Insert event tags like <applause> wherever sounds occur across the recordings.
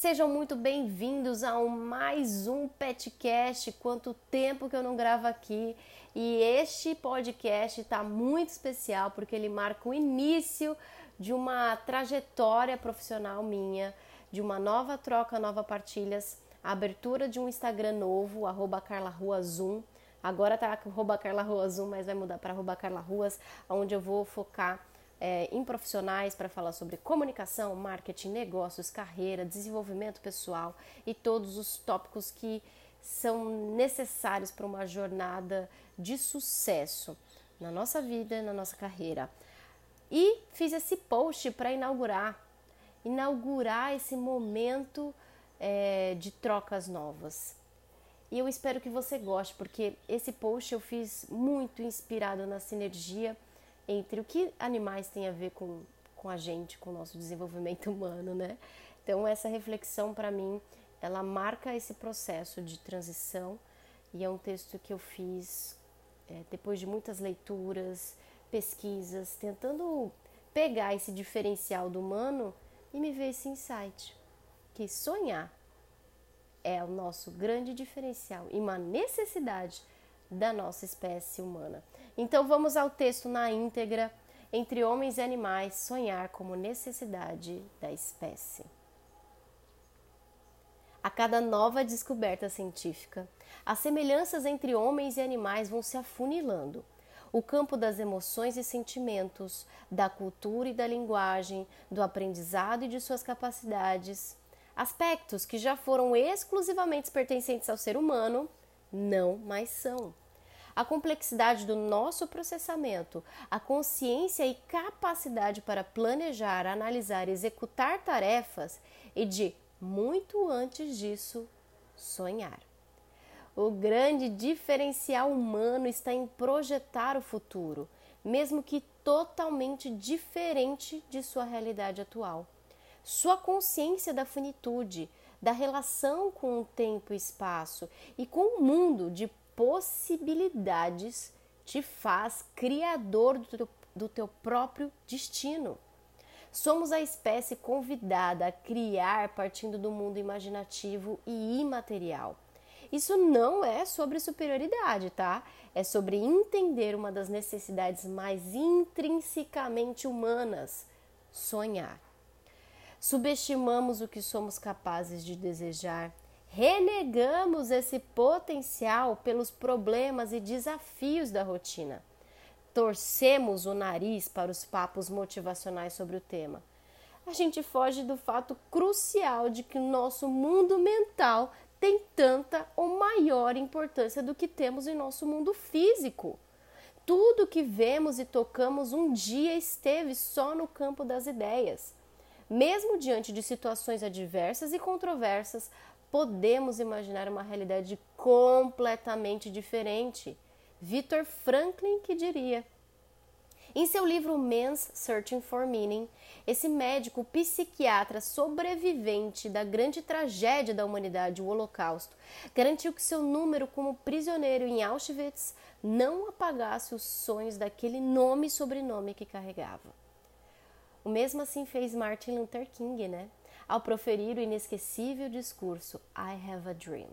Sejam muito bem-vindos a um, mais um Petcast. Quanto tempo que eu não gravo aqui! E este podcast está muito especial porque ele marca o início de uma trajetória profissional minha, de uma nova troca, nova partilhas, a abertura de um Instagram novo, arroba Carla Rua Zoom. Agora tá arroba Carla Rua Zoom, mas vai mudar para arroba Carla Ruas, onde eu vou focar é, em profissionais para falar sobre comunicação, marketing, negócios, carreira, desenvolvimento pessoal e todos os tópicos que são necessários para uma jornada de sucesso na nossa vida, na nossa carreira. E fiz esse post para inaugurar, inaugurar esse momento é, de trocas novas. E eu espero que você goste, porque esse post eu fiz muito inspirado na sinergia entre o que animais têm a ver com, com a gente, com o nosso desenvolvimento <laughs> humano, né? Então essa reflexão para mim, ela marca esse processo de transição e é um texto que eu fiz é, depois de muitas leituras, pesquisas, tentando pegar esse diferencial do humano e me ver esse insight que sonhar é o nosso grande diferencial e uma necessidade da nossa espécie humana. Então vamos ao texto na íntegra. Entre homens e animais, sonhar como necessidade da espécie. A cada nova descoberta científica, as semelhanças entre homens e animais vão se afunilando. O campo das emoções e sentimentos, da cultura e da linguagem, do aprendizado e de suas capacidades, aspectos que já foram exclusivamente pertencentes ao ser humano, não mais são a complexidade do nosso processamento, a consciência e capacidade para planejar, analisar e executar tarefas e de, muito antes disso, sonhar. O grande diferencial humano está em projetar o futuro, mesmo que totalmente diferente de sua realidade atual. Sua consciência da finitude, da relação com o tempo e espaço e com o mundo de possibilidades te faz criador do teu, do teu próprio destino. Somos a espécie convidada a criar partindo do mundo imaginativo e imaterial. Isso não é sobre superioridade, tá? É sobre entender uma das necessidades mais intrinsecamente humanas: sonhar. Subestimamos o que somos capazes de desejar renegamos esse potencial pelos problemas e desafios da rotina. Torcemos o nariz para os papos motivacionais sobre o tema. A gente foge do fato crucial de que o nosso mundo mental tem tanta ou maior importância do que temos em nosso mundo físico. Tudo que vemos e tocamos um dia esteve só no campo das ideias. Mesmo diante de situações adversas e controversas, podemos imaginar uma realidade completamente diferente. Victor Franklin que diria. Em seu livro Man's Searching for Meaning, esse médico psiquiatra sobrevivente da grande tragédia da humanidade, o Holocausto, garantiu que seu número como prisioneiro em Auschwitz não apagasse os sonhos daquele nome e sobrenome que carregava. O mesmo assim fez Martin Luther King, né? ao proferir o inesquecível discurso I have a dream,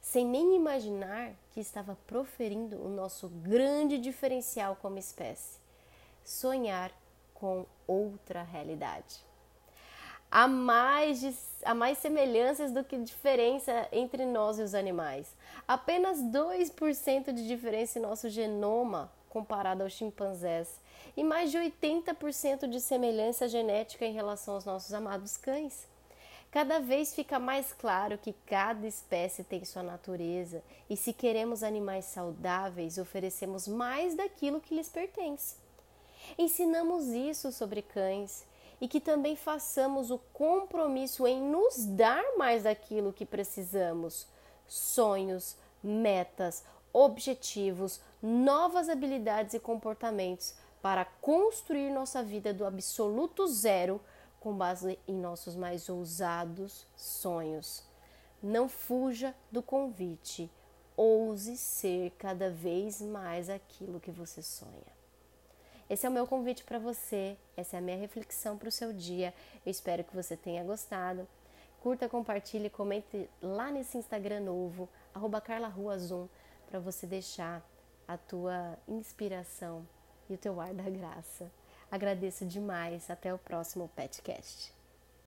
sem nem imaginar que estava proferindo o nosso grande diferencial como espécie: sonhar com outra realidade. Há mais, há mais semelhanças do que diferença entre nós e os animais. Apenas 2% de diferença em nosso genoma comparado aos chimpanzés e mais de 80% de semelhança genética em relação aos nossos amados cães. Cada vez fica mais claro que cada espécie tem sua natureza e, se queremos animais saudáveis, oferecemos mais daquilo que lhes pertence. Ensinamos isso sobre cães e que também façamos o compromisso em nos dar mais daquilo que precisamos: sonhos, metas, objetivos, novas habilidades e comportamentos para construir nossa vida do absoluto zero com base em nossos mais ousados sonhos. Não fuja do convite, ouse ser cada vez mais aquilo que você sonha. Esse é o meu convite para você, essa é a minha reflexão para o seu dia. Eu espero que você tenha gostado. Curta, compartilhe, comente lá nesse Instagram novo, arroba carlaruazum, para você deixar a tua inspiração e o teu ar da graça. Agradeço demais. Até o próximo Petcast.